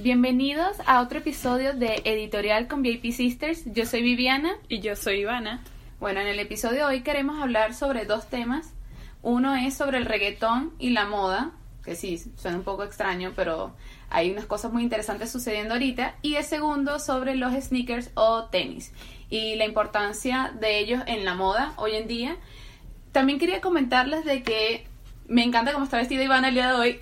Bienvenidos a otro episodio de Editorial con VIP Sisters. Yo soy Viviana. Y yo soy Ivana. Bueno, en el episodio de hoy queremos hablar sobre dos temas. Uno es sobre el reggaetón y la moda, que sí, suena un poco extraño, pero hay unas cosas muy interesantes sucediendo ahorita. Y el segundo sobre los sneakers o tenis y la importancia de ellos en la moda hoy en día. También quería comentarles de que me encanta cómo está vestida Ivana el día de hoy.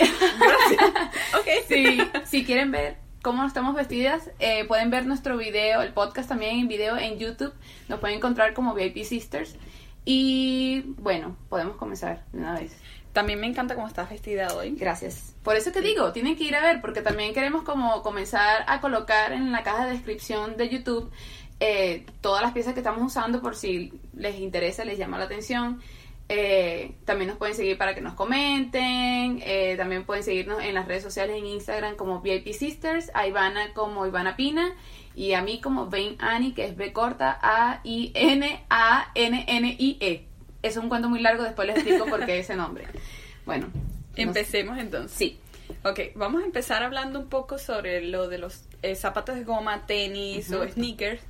Gracias. si quieren ver cómo estamos vestidas, eh, pueden ver nuestro video, el podcast también en video en YouTube. Nos pueden encontrar como VIP Sisters. Y bueno, podemos comenzar de una vez. También me encanta cómo estás vestida hoy. Gracias. Por eso te digo, tienen que ir a ver, porque también queremos como comenzar a colocar en la caja de descripción de YouTube eh, todas las piezas que estamos usando por si les interesa, les llama la atención. Eh, también nos pueden seguir para que nos comenten. Eh, también pueden seguirnos en las redes sociales en Instagram como VIP Sisters, a Ivana como Ivana Pina y a mí como Vain Annie, que es B corta A I N A N N I E. Es un cuento muy largo, después les explico por qué ese nombre. Bueno, empecemos entonces. Sí. Ok, vamos a empezar hablando un poco sobre lo de los eh, zapatos de goma, tenis o sneakers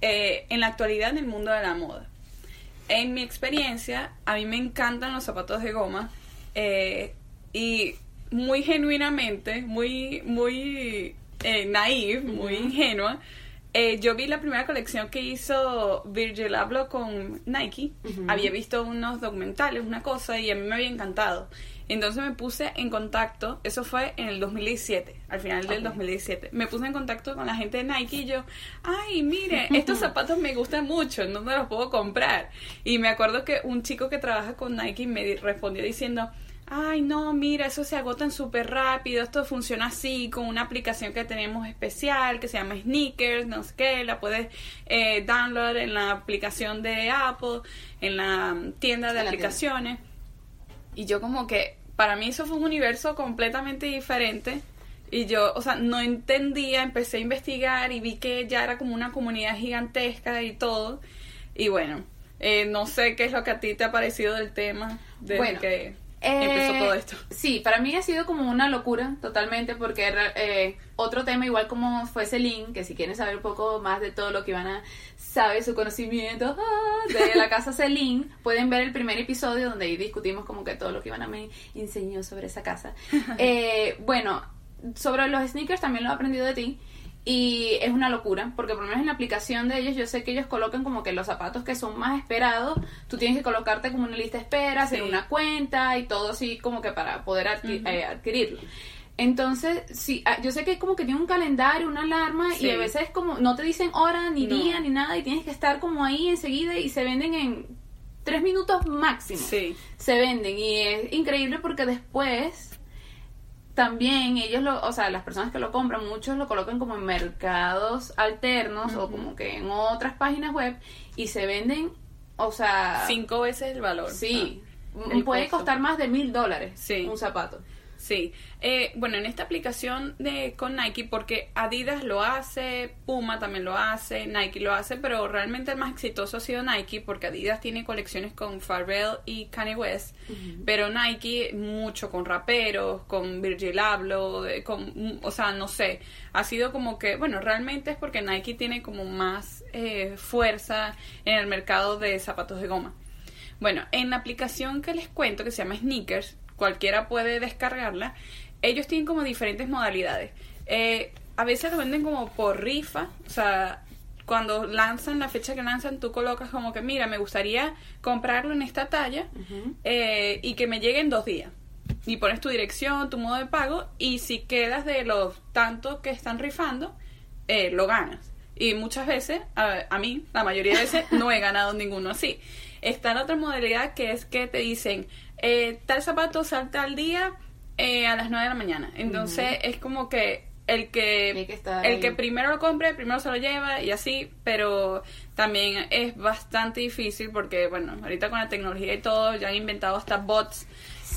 en la actualidad en el mundo de la moda en mi experiencia, a mí me encantan los zapatos de goma eh, y muy genuinamente, muy, muy eh, naive, muy ingenua, eh, yo vi la primera colección que hizo Virgil Abloh con Nike. Había visto unos documentales, una cosa, y a mí me había encantado. Entonces me puse en contacto, eso fue en el 2017, al final del 2017. Me puse en contacto con la gente de Nike y yo, ay, mire, estos zapatos me gustan mucho, no me los puedo comprar. Y me acuerdo que un chico que trabaja con Nike me respondió diciendo, ay, no, mira, eso se agotan súper rápido, esto funciona así, con una aplicación que tenemos especial que se llama Sneakers, no sé qué, la puedes eh, download en la aplicación de Apple, en la tienda de aplicaciones. Y yo como que para mí eso fue un universo completamente diferente. Y yo, o sea, no entendía, empecé a investigar y vi que ya era como una comunidad gigantesca y todo. Y bueno, eh, no sé qué es lo que a ti te ha parecido del tema, de que empezó todo esto. Eh, sí, para mí ha sido como una locura totalmente porque eh, otro tema igual como fue Celine, que si quieren saber un poco más de todo lo que Ivana sabe, su conocimiento ah, de la casa Celine, pueden ver el primer episodio donde ahí discutimos como que todo lo que Ivana me enseñó sobre esa casa. Eh, bueno, sobre los sneakers también lo he aprendido de ti. Y es una locura, porque por lo menos en la aplicación de ellos, yo sé que ellos colocan como que los zapatos que son más esperados, tú tienes que colocarte como una lista de espera, hacer una cuenta y todo así como que para poder eh, adquirirlo. Entonces, sí, ah, yo sé que como que tiene un calendario, una alarma y a veces como no te dicen hora, ni día, ni nada y tienes que estar como ahí enseguida y se venden en tres minutos máximo. Sí. Se venden y es increíble porque después también ellos lo, o sea, las personas que lo compran, muchos lo colocan como en mercados alternos o como que en otras páginas web y se venden, o sea... Cinco veces el valor. Sí, puede costar más de mil dólares un zapato. Sí, eh, bueno, en esta aplicación de con Nike, porque Adidas lo hace, Puma también lo hace, Nike lo hace, pero realmente el más exitoso ha sido Nike, porque Adidas tiene colecciones con Pharrell y Kanye West, pero Nike mucho con raperos, con Virgil Abloh, con, o sea, no sé, ha sido como que, bueno, realmente es porque Nike tiene como más eh, fuerza en el mercado de zapatos de goma. Bueno, en la aplicación que les cuento, que se llama Sneakers, cualquiera puede descargarla, ellos tienen como diferentes modalidades. Eh, a veces lo venden como por rifa, o sea, cuando lanzan la fecha que lanzan, tú colocas como que, mira, me gustaría comprarlo en esta talla eh, y que me llegue en dos días. Y pones tu dirección, tu modo de pago, y si quedas de los tantos que están rifando, eh, lo ganas. Y muchas veces, a, a, mí, la mayoría de veces, no he ganado ninguno así. Está la otra modalidad que es que te dicen, eh, tal zapato salta al día eh, a las 9 de la mañana. Entonces es como que el que, el que primero lo compre, primero se lo lleva y así, pero también es bastante difícil porque, bueno, ahorita con la tecnología y todo, ya han inventado hasta bots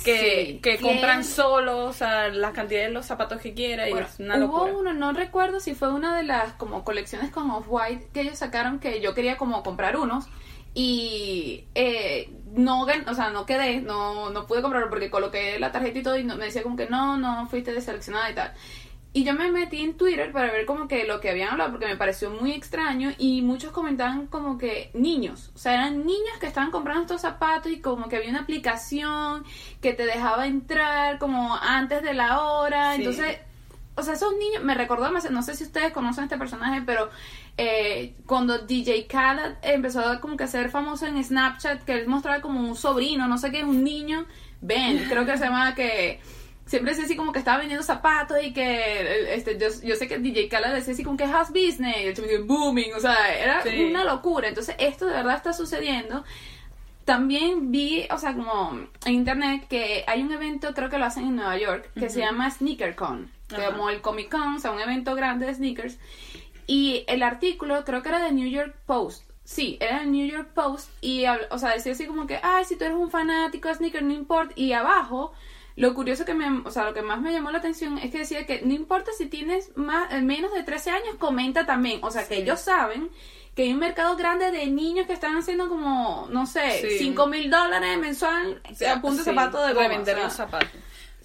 que, que compran solo, o sea, la cantidad de los zapatos que quiera y es una hubo uno, no recuerdo si fue una de las como colecciones con Off-White que ellos sacaron que yo quería como comprar unos y eh, no, o sea, no quedé, no, no pude comprarlo porque coloqué la tarjeta y todo y me decía como que no, no fuiste deseleccionada y tal. Y yo me metí en Twitter para ver como que lo que habían hablado, porque me pareció muy extraño y muchos comentaban como que niños, o sea, eran niños que estaban comprando estos zapatos y como que había una aplicación que te dejaba entrar como antes de la hora, Sí. entonces, o sea, esos niños, me recordó, más- no sé si ustedes conocen a este personaje, pero eh, cuando DJ Khaled empezó a como que a ser famoso en Snapchat, que él mostraba como un sobrino, no sé qué, un niño, Ben, creo que se llama que siempre decía así como que estaba vendiendo zapatos y que este yo, yo sé que DJ Khaled decía así como que house business, y el chico booming, o sea, era Sí. una locura. Entonces, esto de verdad está sucediendo. También vi, o sea, como en internet que hay un evento, creo que lo hacen en Nueva York, que se llama SneakerCon, Ajá. como el Comic Con, o sea, un evento grande de sneakers. Y el artículo creo que era de New York Post. Sí, era el New York Post y, o sea, decía así como que, ay, si tú eres un fanático de sneakers, no importa. Y abajo, lo curioso que me, o sea, lo que más me llamó la atención es que decía que no importa si tienes más, eh, menos de 13 años, comenta también. O sea, que Sí. ellos saben que hay un mercado grande de niños que están haciendo como, no sé, Sí. 5 mil dólares mensual a punto de Sí, zapato de goma. revender o sea, los zapatos.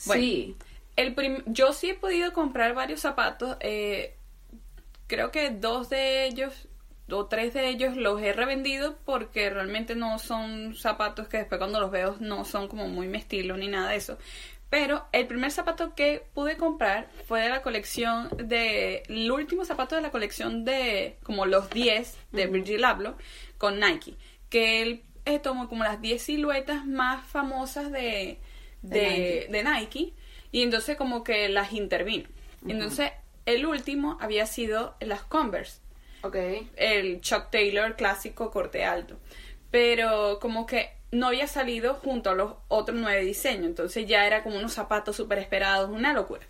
Bueno, sí. El prim- yo sí he podido comprar varios zapatos. eh, creo que dos de ellos o tres de ellos los he revendido porque realmente no son zapatos que después cuando los veo no son como muy mi estilo ni nada de eso. Pero el primer zapato que pude comprar fue de la colección de... El último zapato de la colección de como los 10 de Virgil Abloh con Nike. Que él eh, tomó como las 10 siluetas más famosas de, De de, de Nike. y entonces como que las intervino. Entonces el último había sido las Converse Ok. el Chuck Taylor clásico corte alto. Pero como que no había salido junto a los otros nueve diseños. Entonces ya era como unos zapatos súper esperados, una locura.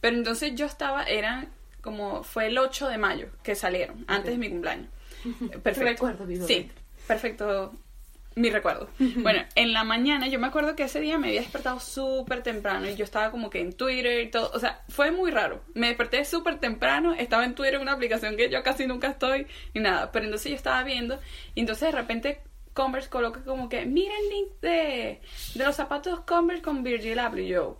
Pero entonces yo estaba, eran como, fue el 8 de mayo que salieron, antes de mi cumpleaños. Perfecto. Recuerdo. Sí, perfecto mi recuerdo. Bueno, en la mañana yo me acuerdo que ese día me había despertado súper temprano y yo estaba como que en Twitter y todo. O sea, fue muy raro. Me desperté súper temprano, estaba en Twitter, una aplicación que yo casi nunca estoy y nada. Pero entonces yo estaba viendo y entonces de repente Converse coloca como que, mira el link de, de los zapatos Converse con Virgil Abloh. Y yo,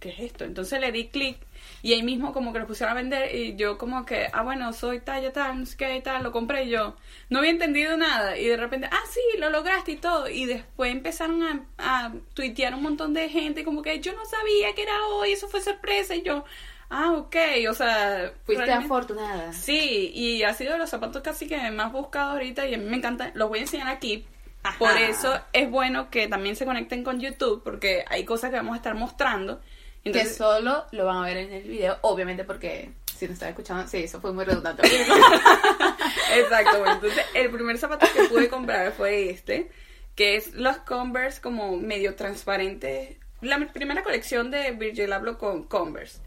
¿qué es esto? Entonces le di clic y ahí mismo como que lo pusieron a vender y yo como que, ah, bueno, soy talla tal, no sé qué y tal, lo compré y yo. No había entendido nada y de repente, ah, sí, lo lograste y todo. Y después empezaron a, a tuitear un montón de gente como que yo no sabía que era hoy, eso fue sorpresa y yo, ah, ok, o sea... Fuiste realmente- afortunada. Sí, y ha sido de los zapatos casi que más buscados ahorita y a mí me encanta. Los voy a enseñar aquí. Ajá. Por eso es bueno que también se conecten con YouTube porque hay cosas que vamos a estar mostrando. Que solo lo van a ver en el video, obviamente porque si no estaba escuchando, sí, eso fue muy redundante. Exacto, bueno, entonces el primer zapato que pude comprar fue este, que es los Converse como medio transparentes. La primera colección de Virgil Abloh con Converse.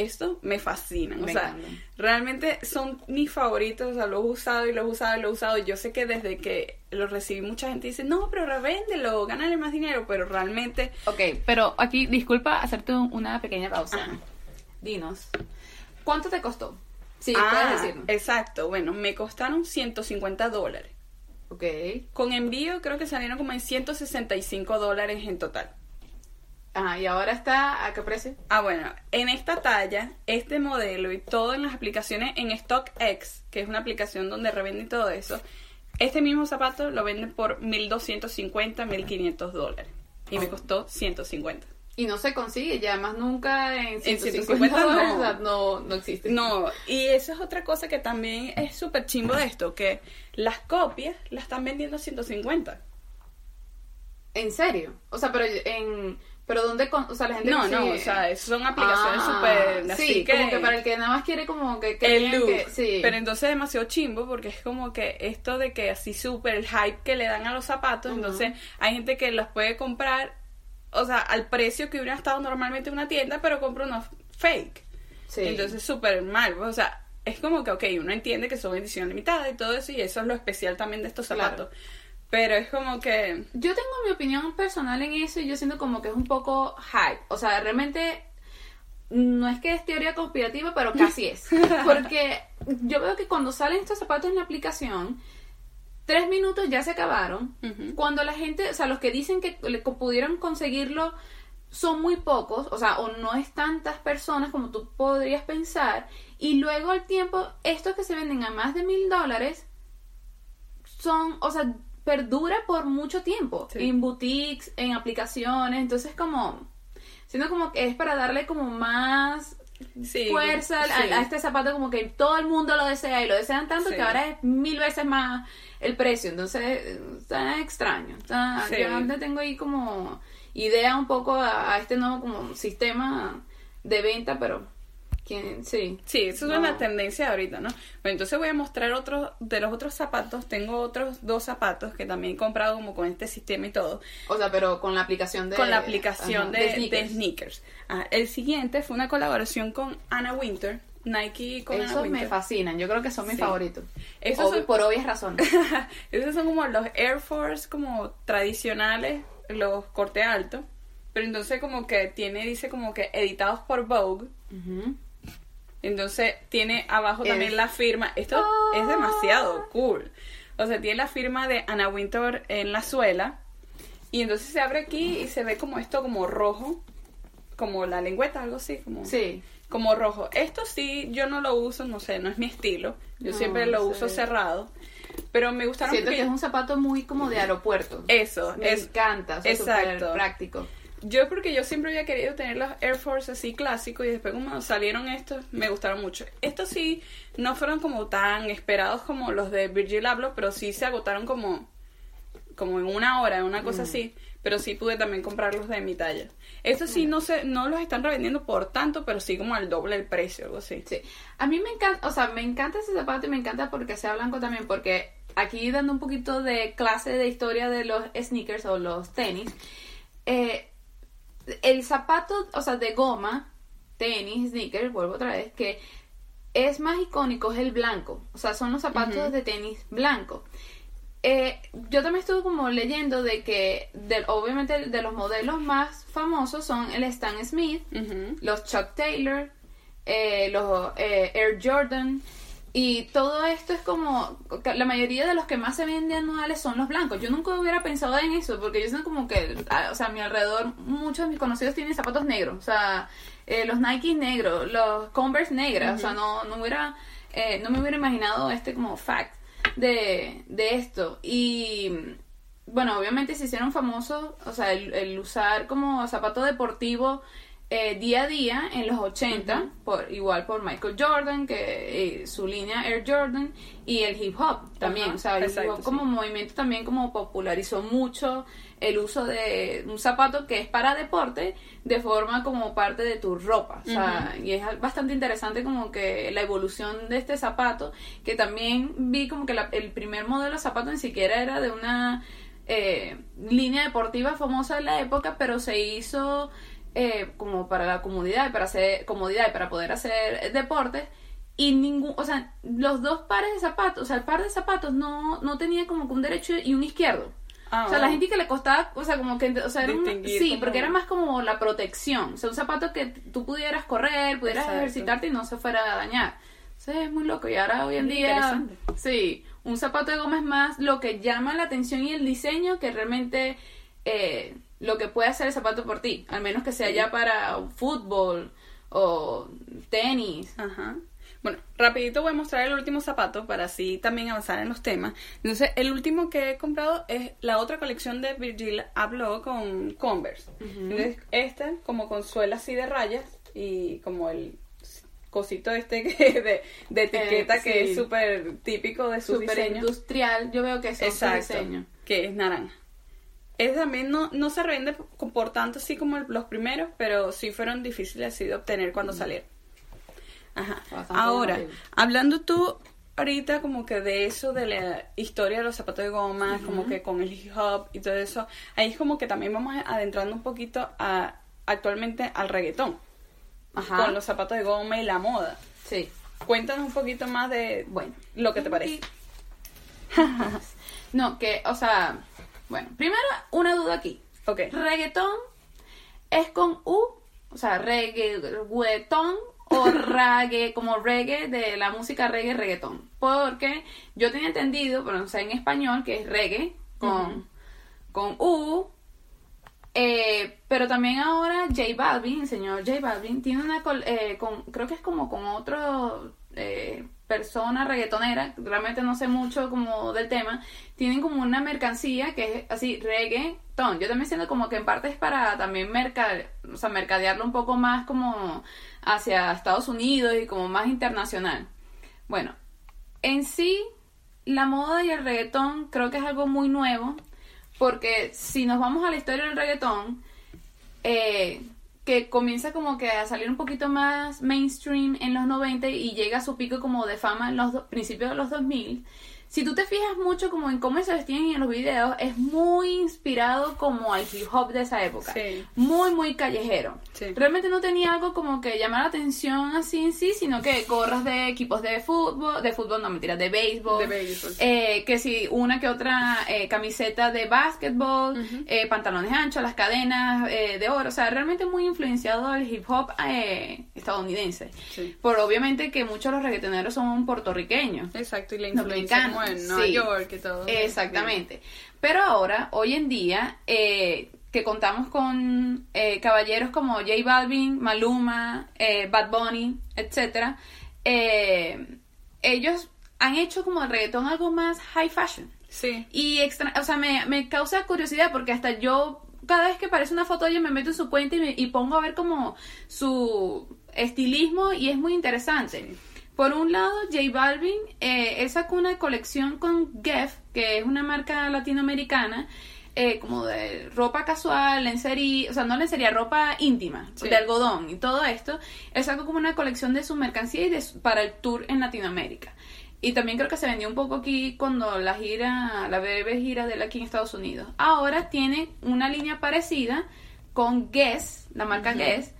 Esto me fascina, o Me sea, encantan. realmente son mis favoritos, o sea, los he usado y los he usado y los he usado. Yo sé que desde que los recibí mucha gente dice, no, pero revéndelo, gánale más dinero, pero realmente ok, pero aquí, disculpa hacerte un- una pequeña pausa. Ajá. Dinos, ¿cuánto te costó? Sí, Ah, puedes decirnos. Exacto, bueno, me costaron 150 dólares. Ok, Con envío creo que salieron como en 165 dólares en total. Ajá, y ahora está, ¿a qué precio? Ah, bueno, en esta talla, este modelo y todo en las aplicaciones en StockX, que es una aplicación donde revenden todo eso, este mismo zapato lo venden por 1250, 1500 dólares. Y me Oh. costó 150. Y no se consigue, ya además nunca en 150 150 dólares, no. o sea, no, no existe. No, y eso es otra cosa que también es súper chimbo de esto, que las copias las están vendiendo a 150. ¿En serio? O sea, pero en... Pero ¿dónde? con- o sea, la gente No, no, o sea, son aplicaciones Ah, súper Sí, que... como que para el que nada más quiere como que... que el look. que- sí. Pero entonces es demasiado chimbo porque es como que esto de que así súper el hype que le dan a los zapatos, entonces hay gente que los puede comprar, o sea, al precio que hubiera estado normalmente en una tienda, pero compra unos fake. Sí. Entonces súper mal, o sea, es como que, ok, uno entiende que son edición limitada y todo eso, y eso es lo especial también de estos Claro. Pero es como que... Yo tengo mi opinión personal en eso y yo siento como que es un poco hype. O sea, realmente no es que es teoría conspirativa, pero casi es. Porque yo veo que cuando salen estos zapatos en la aplicación, tres minutos ya se acabaron. Cuando la gente, o sea, los que dicen que le- pudieron conseguirlo son muy pocos, o sea, o no es tantas personas como tú podrías pensar, y luego al tiempo, estos que se venden a más de mil dólares son, o sea, perdura por mucho tiempo, Sí. en boutiques, en aplicaciones, entonces como, siento como que es para darle como más Sí, fuerza a- sí. a, este zapato como que todo el mundo lo desea y lo desean tanto que ahora es mil veces más el precio entonces está extraño está, yo antes tengo ahí como idea un poco a, a este nuevo como sistema de venta pero quién sí Sí, eso es una tendencia de ahorita, ¿no? Bueno, entonces voy a mostrar otros de los otros zapatos. Tengo otros dos zapatos que también he comprado como con este sistema y todo. o sea pero con la aplicación de con la aplicación ajá, de, de sneakers. sneakers. Ah, el siguiente fue una colaboración con Anna Winter. Nike con esos me Winter. fascinan yo creo que son mis Sí. favoritos Esos son- por obvias razones Esos son como los Air Force como tradicionales, los corte alto. Pero entonces como que tiene, dice como que editados por Vogue. Ujú. Entonces tiene abajo también la firma. Esto Ah. es demasiado cool. O sea, tiene la firma de Anna Winter en la suela. Y entonces se abre aquí y se ve como esto como rojo. Como la lengüeta, algo así. Como, sí como rojo. Esto sí, yo no lo uso, no sé, no es mi estilo. Yo No, siempre lo uso cerrado. Pero me gustaron siento porque- que es un zapato muy como de aeropuerto Eso, me es, encanta o sea, exacto. práctico Yo porque yo siempre había querido tener los Air Force así clásicos y después como salieron estos me gustaron mucho. Estos sí no fueron como tan esperados como los de Virgil Abloh, pero sí se agotaron como como en una hora, una cosa así, pero sí pude también comprarlos de mi talla. Estos sí no sé, no los están revendiendo por tanto, pero sí como al doble el precio, algo así. Sí, a mí me encanta, o sea, me encanta ese zapato y me encanta porque sea blanco también, porque aquí dando un poquito de clase de historia de los sneakers o los tenis, eh, el zapato, o sea, de goma, tenis, sneakers, vuelvo otra vez, que es más icónico es el blanco, o sea, son los zapatos de tenis blanco. Eh, yo también estuve como leyendo de que, obviamente, de los modelos más famosos son el Stan Smith, los Chuck Taylor, eh, los eh, Air Jordan. Y todo esto es como, la mayoría de los que más se venden anuales son los blancos. Yo nunca hubiera pensado en eso, porque yo siento como que, ah, o sea, a mi alrededor muchos de mis conocidos tienen zapatos negros. O sea, eh, los Nike negros, los Converse negras. O sea, no, no hubiera, eh, no me hubiera imaginado este como fact de, de esto. Y bueno, obviamente se hicieron famosos, o sea, el, el usar como zapato deportivo eh, día a día en los 80, por, igual por Michael Jordan, que eh, su línea Air Jordan, y el hip hop también, o sea, el hip hop como movimiento también como popularizó mucho el uso de un zapato que es para deporte de forma como parte de tu ropa, o sea, y es bastante interesante como que la evolución de este zapato, que también vi como que la- el primer modelo de zapato ni siquiera era de una eh, línea deportiva famosa de la época, pero se hizo eh, como para la comodidad y para hacer comodidad y para poder hacer deportes y ningún, o sea, los dos pares de zapatos, o sea, el par de zapatos no, no tenía como que un derecho y un izquierdo. Ah, o sea, la gente que le costaba, o sea, como que, o sea, era un- sí, porque era más como la protección, o sea, un zapato que tú pudieras correr, pudieras Exacto. ejercitarte y no se fuera a dañar. Eso es muy loco y ahora hoy en Muy día, sí, un zapato de goma es más lo que llama la atención y el diseño que realmente eh, lo que puede hacer el zapato por ti, al menos que sea Sí. ya para fútbol o tenis. Ajá. Bueno, rapidito voy a mostrar el último zapato para así también avanzar en los temas. Entonces, el último que he comprado es la otra colección de Virgil Abloh con Converse. Entonces, este como con suela así de rayas y como el cosito este que de, de etiqueta Eh, que es súper típico de su Súper diseño. industrial, yo veo que sus Exacto, diseños. que es naranja. Es también no, no se revende por, por tanto así como el- los primeros, pero sí fueron difíciles así de obtener cuando salieron. Ajá. Bastante Ahora, horrible. hablando tú ahorita como que de eso, de la historia de los zapatos de goma, como que con el hip hop y todo eso, ahí es como que también vamos adentrando un poquito a actualmente al reggaetón, Ajá. con los zapatos de goma y la moda. Sí. Cuéntanos un poquito más de Bueno, lo que te parece. No, que, o sea, bueno, primero una duda aquí. Ok. Reggaetón es con U, o sea, reggaetón o reggae, como reggae de la música reggae, reggaetón. Porque yo tenía entendido, pero no sé en español, que es reggae con, con U, Eh, pero también ahora J Balvin, el señor J Balvin, tiene una, eh, con, creo que es como con otro eh, persona reggaetonera, realmente no sé mucho como del tema, tienen como una mercancía que es así, reggaeton. Yo también siento como que en parte es para también o sea, mercadearlo un poco más como hacia Estados Unidos y como más internacional. Bueno, en sí, la moda y el reggaetón creo que es algo muy nuevo, porque si nos vamos a la historia del reggaetón, eh, que comienza como que a salir un poquito más mainstream en los 90 y llega a su pico como de fama en los principios de los 2000. Si tú te fijas mucho como en cómo se vestían en los videos, es muy inspirado como al hip hop de esa época. Sí. Muy, muy callejero. Sí. Realmente no tenía algo como que llamar la atención así en sí, sino que gorras de equipos de fútbol, de fútbol, no mentira, de béisbol. De béisbol. Eh, que si una que otra eh, camiseta de básquetbol, eh, pantalones anchos, las cadenas eh, de oro, o sea, realmente muy influenciado al hip hop eh, estadounidense. Sí. Por obviamente que muchos de los reggaetoneros son puertorriqueños. Exacto, y la influencia como en Nueva sí. York y todo. Exactamente. Pero ahora, hoy en día, eh, que contamos con eh, caballeros como J Balvin, Maluma, eh, Bad Bunny, etcétera, eh, ellos han hecho como el reggaetón algo más high fashion. Sí. Y extra, o sea, me, me causa curiosidad porque hasta yo, cada vez que aparece una foto ellos, me meto en su cuenta y, me- y pongo a ver como su estilismo y es muy interesante. Por un lado, J Balvin, eh, él sacó una colección con Guess, que es una marca latinoamericana, eh, como de ropa casual, lencería, o sea, no lencería, ropa íntima, Sí. de algodón y todo esto. Él sacó como una colección de su mercancía y de su- para el tour en Latinoamérica. Y también creo que se vendió un poco aquí cuando la gira, la breve gira de él aquí en Estados Unidos. Ahora tiene una línea parecida con Guess, la marca Guess,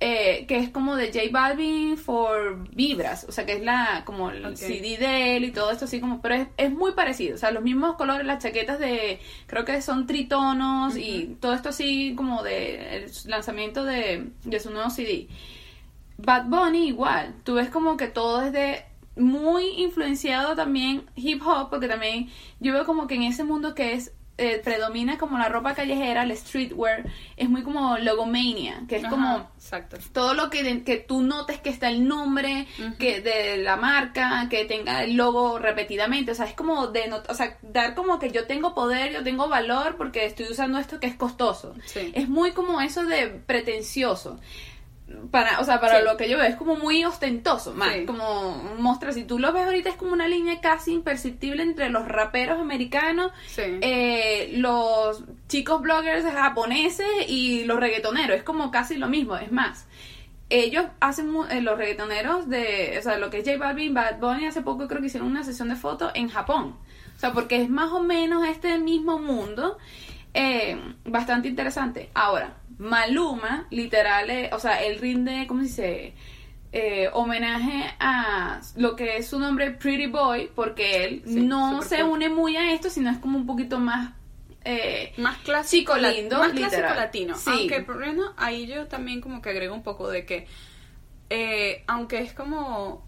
eh, que es como de J Balvin for Vibras, o sea que es la como el. CD de él y todo esto así como, pero es, es muy parecido, o sea, los mismos colores, las chaquetas de, creo que son tritonos y todo esto así como de el lanzamiento de, de su nuevo CD. Bad Bunny igual, tú ves como que todo es de muy influenciado también hip hop, porque también yo veo como que en ese mundo que es eh, predomina como la ropa callejera, el streetwear, es muy como logomania, que es Ajá, como Exacto. todo lo que, que tú notes que está el nombre que de la marca, que tenga el logo repetidamente, o sea, es como de, o sea, dar como que yo tengo poder, yo tengo valor porque estoy usando esto que es costoso. Sí. Es muy como eso de pretencioso. Para, o sea, para Sí. lo que yo veo, es como muy ostentoso, más, Sí. como mostrar, si tú lo ves ahorita es como una línea casi imperceptible entre los raperos americanos, Sí. eh, los chicos bloggers japoneses y los reggaetoneros, es como casi lo mismo, es más. Ellos hacen eh, los reggaetoneros de, o sea, lo que es J Balvin, Bad Bunny, hace poco creo que hicieron una sesión de fotos en Japón. O sea, porque es más o menos este mismo mundo, eh, bastante interesante. Ahora, Maluma, literal, eh, o sea, él rinde, ¿cómo se dice? Eh, homenaje a lo que es su nombre Pretty Boy, porque él Sí, no se cool. une muy a esto, sino es como un poquito más... eh, más clásico, la- lindo, más clásico latino. Sí. Aunque menos ahí yo también como que agrego un poco de que, eh, aunque es como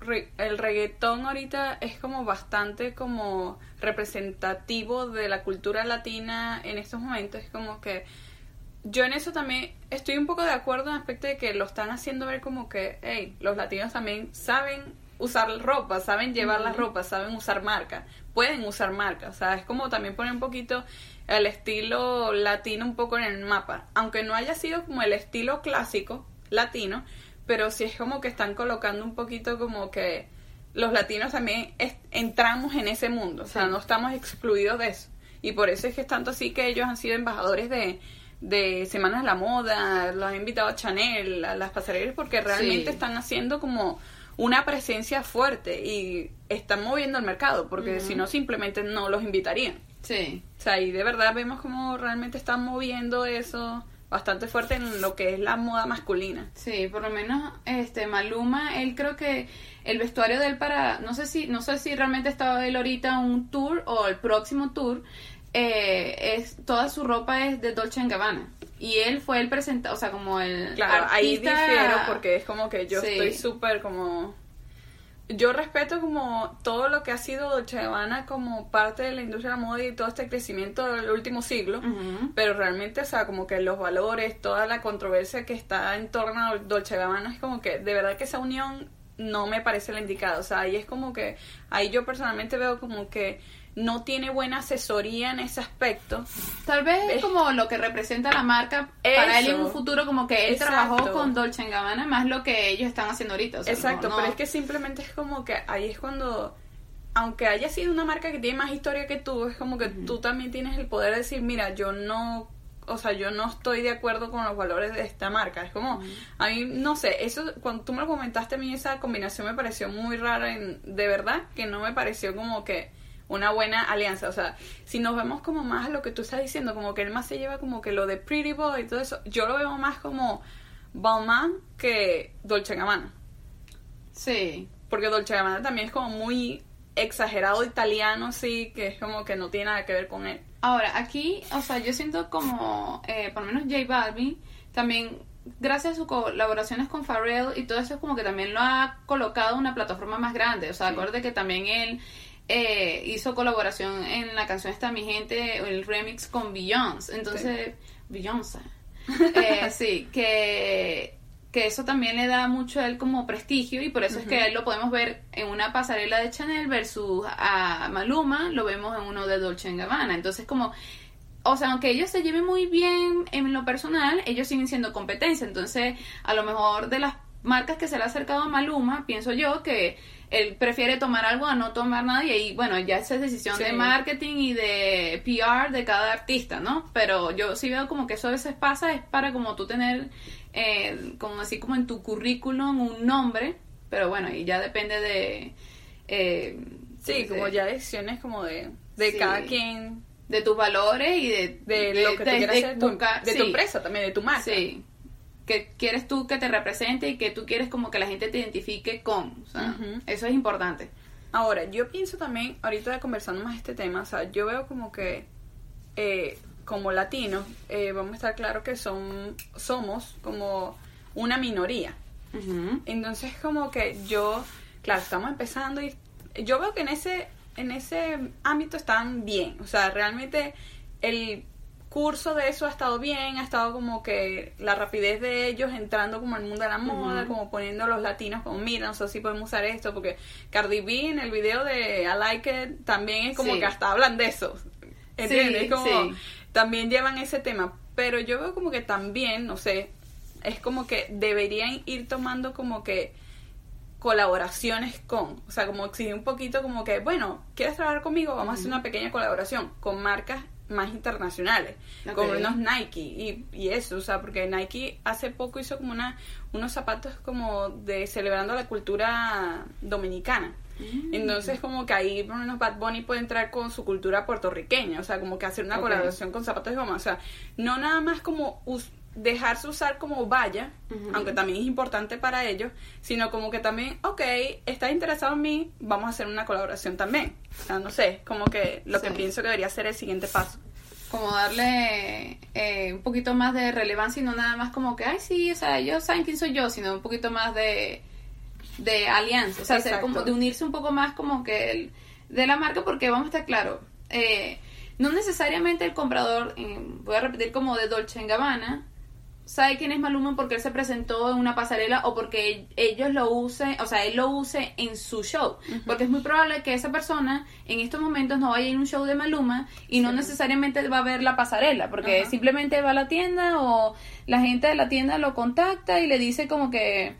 re- el reggaetón ahorita es como bastante como representativo de la cultura latina en estos momentos, es como que yo en eso también estoy un poco de acuerdo en el aspecto de que lo están haciendo ver como que, hey, los latinos también saben usar ropa, saben llevar la ropa, saben usar marca, pueden usar marca, o sea, es como también poner un poquito el estilo latino un poco en el mapa, aunque no haya sido como el estilo clásico latino, pero sí es como que están colocando un poquito como que los latinos también entramos en ese mundo, o sea, Sí. no estamos excluidos de eso. Y por eso es que es tanto así que ellos han sido embajadores de, de Semanas de la Moda, los han invitado a Chanel, a las pasarelas, porque realmente Sí. están haciendo como una presencia fuerte y están moviendo el mercado, porque si no simplemente no los invitarían. sí. O sea, y de verdad vemos como realmente están moviendo eso bastante fuerte en lo que es la moda masculina. Sí, por lo menos este Maluma, él creo que el vestuario de él para, no sé si, no sé si realmente estaba él ahorita un tour o el próximo tour, eh, es toda su ropa es de Dolce Gabbana. Y él fue el presentado, o sea, como el Claro, ahí artista- difiero porque es como que yo Sí. estoy súper como... yo respeto como todo lo que ha sido Dolce Gabbana como parte de la industria de la moda y todo este crecimiento del último siglo, pero realmente, o sea, como que los valores, toda la controversia que está en torno a Dolce Gabbana es como que de verdad que esa unión no me parece la indicada, o sea, ahí es como que, ahí yo personalmente veo como que no tiene buena asesoría en ese aspecto. Tal vez es como lo que representa la marca para él en un futuro, como que él trabajó con Dolce Gabbana más lo que ellos están haciendo ahorita. Exacto, pero es que simplemente es como que ahí es cuando, aunque haya sido una marca que tiene más historia que tú, es como que tú también tienes el poder de decir, mira, yo no o sea, yo no estoy de acuerdo con los valores de esta marca. Es como, a mí, no sé, eso, cuando tú me lo comentaste, a mí esa combinación me pareció muy rara, en, de verdad, que no me pareció como que una buena alianza. O sea, si nos vemos como más a lo que tú estás diciendo, como que él más se lleva como que lo de Pretty Boy y todo eso, yo lo veo más como Balmain que Dolce Gabbana. Sí. Porque Dolce Gabbana también es como muy exagerado italiano, sí, que es como que no tiene nada que ver con él. Ahora, aquí, o sea, yo siento como, eh, por lo menos J Balvin, también gracias a sus colaboraciones con Pharrell y todo eso es como que también lo ha colocado en una plataforma más grande. O sea, acuérdate que también él eh, hizo colaboración en la canción Esta Mi Gente, el remix con Beyoncé. Entonces, Beyoncé. Eh, sí, que, que eso también le da mucho a él como prestigio y por eso es que él lo podemos ver en una pasarela de Chanel versus a Maluma, lo vemos en uno de Dolce Gabbana. Entonces, como o sea, aunque ellos se lleven muy bien en lo personal, ellos siguen siendo competencia. Entonces, a lo mejor de las marcas que se le ha acercado a Maluma, pienso yo que él prefiere tomar algo a no tomar nada y ahí, bueno, ya esa es decisión de marketing y de PR de cada artista, ¿no? Pero yo sí veo como que eso a veces pasa, es para como tú tener, eh, como así como en tu currículum un nombre, pero bueno, y ya depende de... Eh, sí, como ya decisiones como de, de cada quien. De tus valores y de, de, lo que te quieras hacer, de tu empresa también, de tu marca. Sí, que quieres tú que te represente y que tú quieres como que la gente te identifique con. O sea, Eso es importante. Ahora, yo pienso también, ahorita conversando más este tema, o sea, yo veo como que eh, como latinos, eh, vamos a estar claros que son, somos como una minoría. Entonces, como que yo, claro, estamos empezando y yo veo que en ese, en ese ámbito están bien. O sea, realmente el curso de eso ha estado bien, ha estado como que la rapidez de ellos entrando como al mundo de la moda, como poniendo a los latinos como, mira, no sé si podemos usar esto, porque Cardi B en el video de I Like It también es como que hasta hablan de eso, ¿entiendes? como, también llevan ese tema, pero yo veo como que también, no sé, es como que deberían ir tomando como que colaboraciones con, o sea, como exigir un poquito como que, bueno, ¿quieres trabajar conmigo? Vamos a hacer una pequeña colaboración con marcas más internacionales, como unos Nike y, y, eso, o sea, porque Nike hace poco hizo como una unos zapatos como de celebrando la cultura dominicana. Mm. Entonces como que ahí por menos Bad Bunny puede entrar con su cultura puertorriqueña, o sea, como que hacer una colaboración con zapatos de goma, o sea, no nada más como dejarse usar como vaya, aunque también es importante para ellos, sino como que también, ok, estás interesado en mí, vamos a hacer una colaboración también. O sea, no sé, como que lo que pienso que debería ser el siguiente paso. Como darle eh, un poquito más de relevancia y no nada más como que, ay, sí, o sea, ellos saben quién soy yo, sino un poquito más de, de alianza, o sea, como de unirse un poco más como que el, de la marca, porque vamos a estar claro, eh, no necesariamente el comprador, eh, voy a repetir como de Dolce Gabbana, sabe quién es Maluma porque él se presentó en una pasarela o porque ellos lo usen, o sea, él lo use en su show. Porque es muy probable que esa persona en estos momentos no vaya a ir a un show de Maluma y no necesariamente va a ver la pasarela, porque simplemente va a la tienda o la gente de la tienda lo contacta y le dice como que,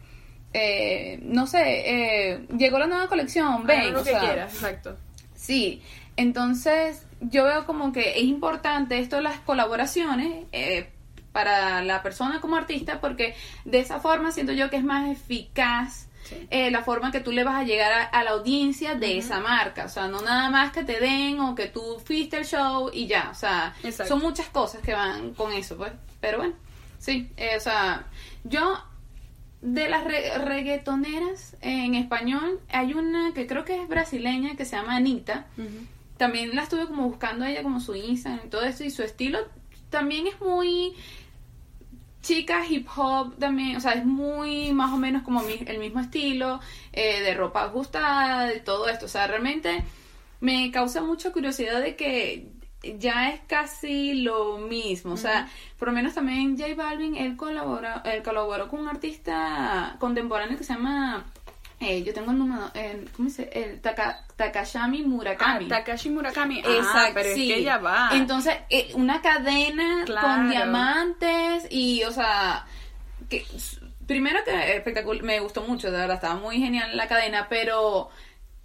eh, no sé, eh, llegó la nueva colección, ven. lo que quieras, exacto. Sí, entonces yo veo como que es importante esto de las colaboraciones. Eh, para la persona como artista porque de esa forma siento yo que es más eficaz eh, la forma que tú le vas a llegar a, la audiencia de esa marca. O sea, no nada más que te den o que tú fuiste el show y ya. O sea, son muchas cosas que van con eso, pues. Pero bueno, sí. Eh, o sea, yo de las reggaetoneras en español hay una que creo que es brasileña que se llama Anita. También la estuve como buscando ella como su Instagram y todo eso y su estilo también es muy chica hip hop también, o sea, es muy más o menos como mi- el mismo estilo, eh, de ropa ajustada, de todo esto. O sea, realmente me causa mucha curiosidad de que ya es casi lo mismo. O sea, por lo menos también J Balvin, él colabora, él colaboró con un artista contemporáneo que se llama, eh, yo tengo el número, eh, ¿cómo dice? El Taka- Takashami Ah, Murakami. Takashi Murakami. Ah, Exacto, pero sí. es que ya va. Entonces, eh, una cadena Claro. con diamantes y, o sea, que primero que espectacular, me gustó mucho, de verdad, estaba muy genial la cadena, pero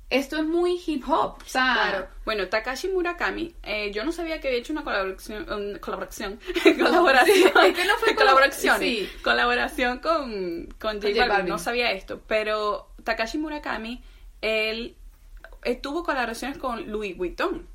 esto es muy hip hop, o sea, Claro. Bueno, Takashi Murakami, eh, yo no sabía que había hecho una colaboración, colaboración, colaboración, es que no fue colaboración, sí. colaboración con, con J J Balvin. Balvin. No sabía esto, pero Takashi Murakami, él, él tuvo colaboraciones con Louis Vuitton.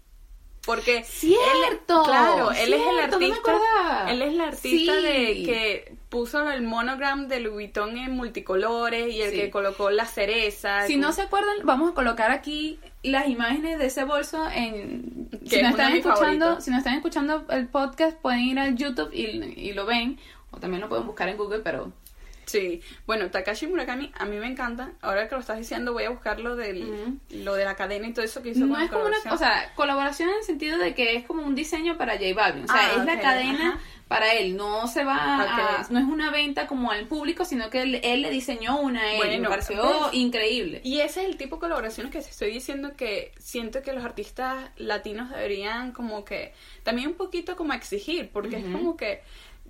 Porque Cierto, él, claro, él es el no artista, acordaba. él es el artista Sí. de que puso el monogram de Louis Vuitton en multicolores y el Sí. que colocó la cereza. si no se acuerdan, vamos a colocar aquí las imágenes de ese bolso en si no están escuchando, si no están escuchando el podcast pueden ir al YouTube y, y lo ven o también lo pueden buscar en Google, pero Sí, bueno, Takashi Murakami a mí me encanta. Ahora que lo estás diciendo, voy a buscar lo, del, lo de la cadena y todo eso que hizo no con es como una, o sea, colaboración en el sentido de que es como un diseño para J Balvin, o sea, Ah, es la cadena ajá. para él, no se va a, no es una venta como al público, sino que él, él le diseñó una a él, Bueno, me pareció pues, increíble. Y ese es el tipo de colaboraciones que te estoy diciendo que siento que los artistas latinos deberían como que también un poquito como exigir, porque es como que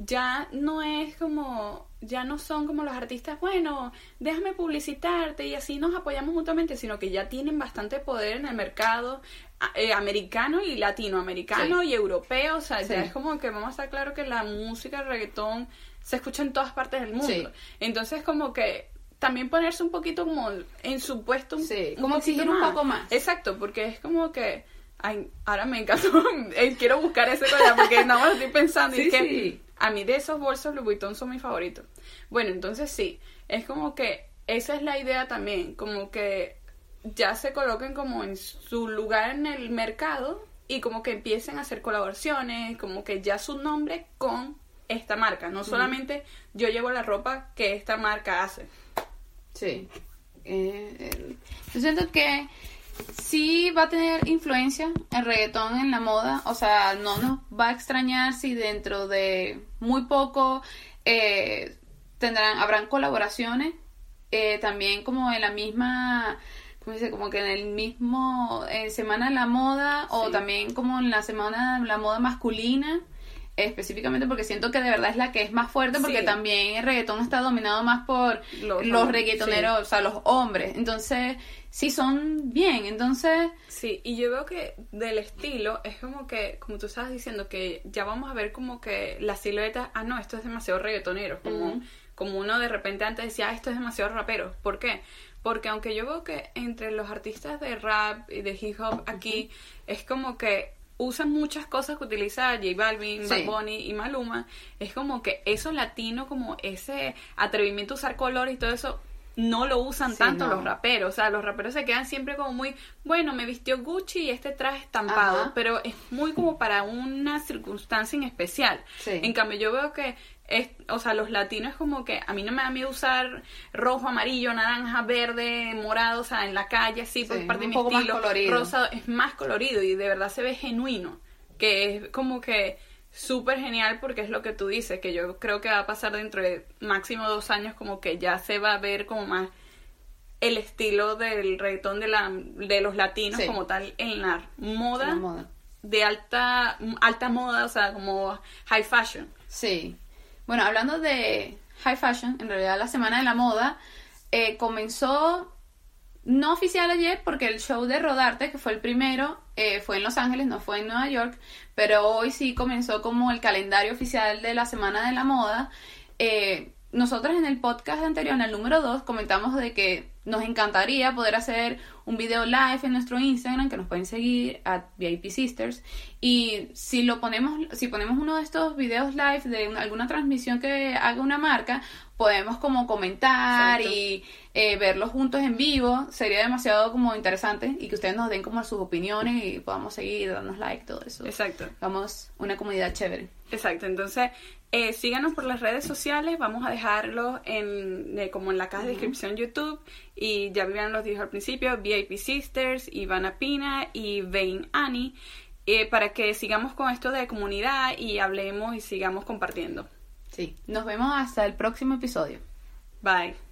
ya no es como, ya no son como los artistas, bueno, déjame publicitarte y así nos apoyamos mutuamente, sino que ya tienen bastante poder en el mercado eh, americano y latinoamericano Sí. y europeo, o sea, Sí. ya es como que vamos a estar claro que la música, el reggaetón, se escucha en todas partes del mundo. Sí. Entonces como que también ponerse un poquito como en su puesto un, como exigir un poco más. Exacto, porque es como que ay, ahora me encantó, eh, quiero buscar ese collar porque nada más estoy pensando y es que sí. a mí de esos bolsos Louis Vuitton son mis favoritos. Bueno, entonces sí, es como que esa es la idea también, como que ya se coloquen como en su lugar en el mercado y como que empiecen a hacer colaboraciones, como que ya su nombre con esta marca, no solamente yo llevo la ropa que esta marca hace. Sí. Eh, eh, yo siento que sí va a tener influencia el reggaetón en la moda. O sea, no nos va a extrañar si dentro de muy poco eh, tendrán, habrán colaboraciones. Eh, también como en la misma, ¿cómo se dice? Como que en el mismo eh, Semana de la Moda o también como en la Semana de la Moda masculina. Específicamente porque siento que de verdad es la que es más fuerte porque Sí. también el reggaetón está dominado más por Los los, reggaetoneros, o sea, los hombres. Entonces, sí son bien. Entonces, Sí, y yo veo que del estilo es como que, como tú estabas diciendo, que ya vamos a ver como que la silueta, ah, no, esto es demasiado reggaetonero, como, como uno de repente antes decía, ah, esto es demasiado rapero. ¿Por qué? Porque aunque yo veo que entre los artistas de rap y de hip hop aquí es como que usan muchas cosas que utiliza J Balvin, Sí. Bad Bunny y Maluma, es como que eso latino, como ese atrevimiento a usar colores y todo eso, no lo usan Sí, tanto no. los raperos. O sea, los raperos se quedan siempre como muy, bueno, me vistió Gucci y este traje estampado, Ajá. pero es muy como para una circunstancia en especial. Sí. En cambio, yo veo que, es, o sea, los latinos es como que a mí no me da miedo usar rojo, amarillo, naranja, verde, morado, o sea, en la calle, así, por Sí, parte de mi poco más estilo. colorido. Rosado es más colorido y de verdad se ve genuino, que es como que súper genial porque es lo que tú dices, que yo creo que va a pasar dentro de máximo dos años como que ya se va a ver como más el estilo del reggaetón de, la, de los latinos Sí. como tal en la moda, la moda. de alta alta moda, o sea, como high fashion. Sí. Bueno, hablando de high fashion, en realidad la Semana de la Moda eh, comenzó no oficial ayer porque el show de Rodarte, que fue el primero, eh, fue en Los Ángeles, no fue en Nueva York, pero hoy sí comenzó como el calendario oficial de la Semana de la Moda. Eh, nosotros en el podcast anterior, en el número 2, comentamos de que nos encantaría poder hacer un video live en nuestro Instagram, que nos pueden seguir a VIP Sisters. Y si lo ponemos, si ponemos uno de estos videos live de una- alguna transmisión que haga una marca, podemos como comentar Exacto. y eh, verlos juntos en vivo sería demasiado como interesante y que ustedes nos den como sus opiniones y podamos seguir, darnos like, todo eso. Exacto. Vamos, una comunidad chévere. Exacto, entonces eh, síganos por las redes sociales, vamos a dejarlo en, eh, como en la caja de descripción YouTube y ya Vivian los dijo al principio, VIP Sisters, Ivana Pina y Vain Annie, eh, para que sigamos con esto de comunidad y hablemos y sigamos compartiendo. Sí, nos vemos hasta el próximo episodio. Bye.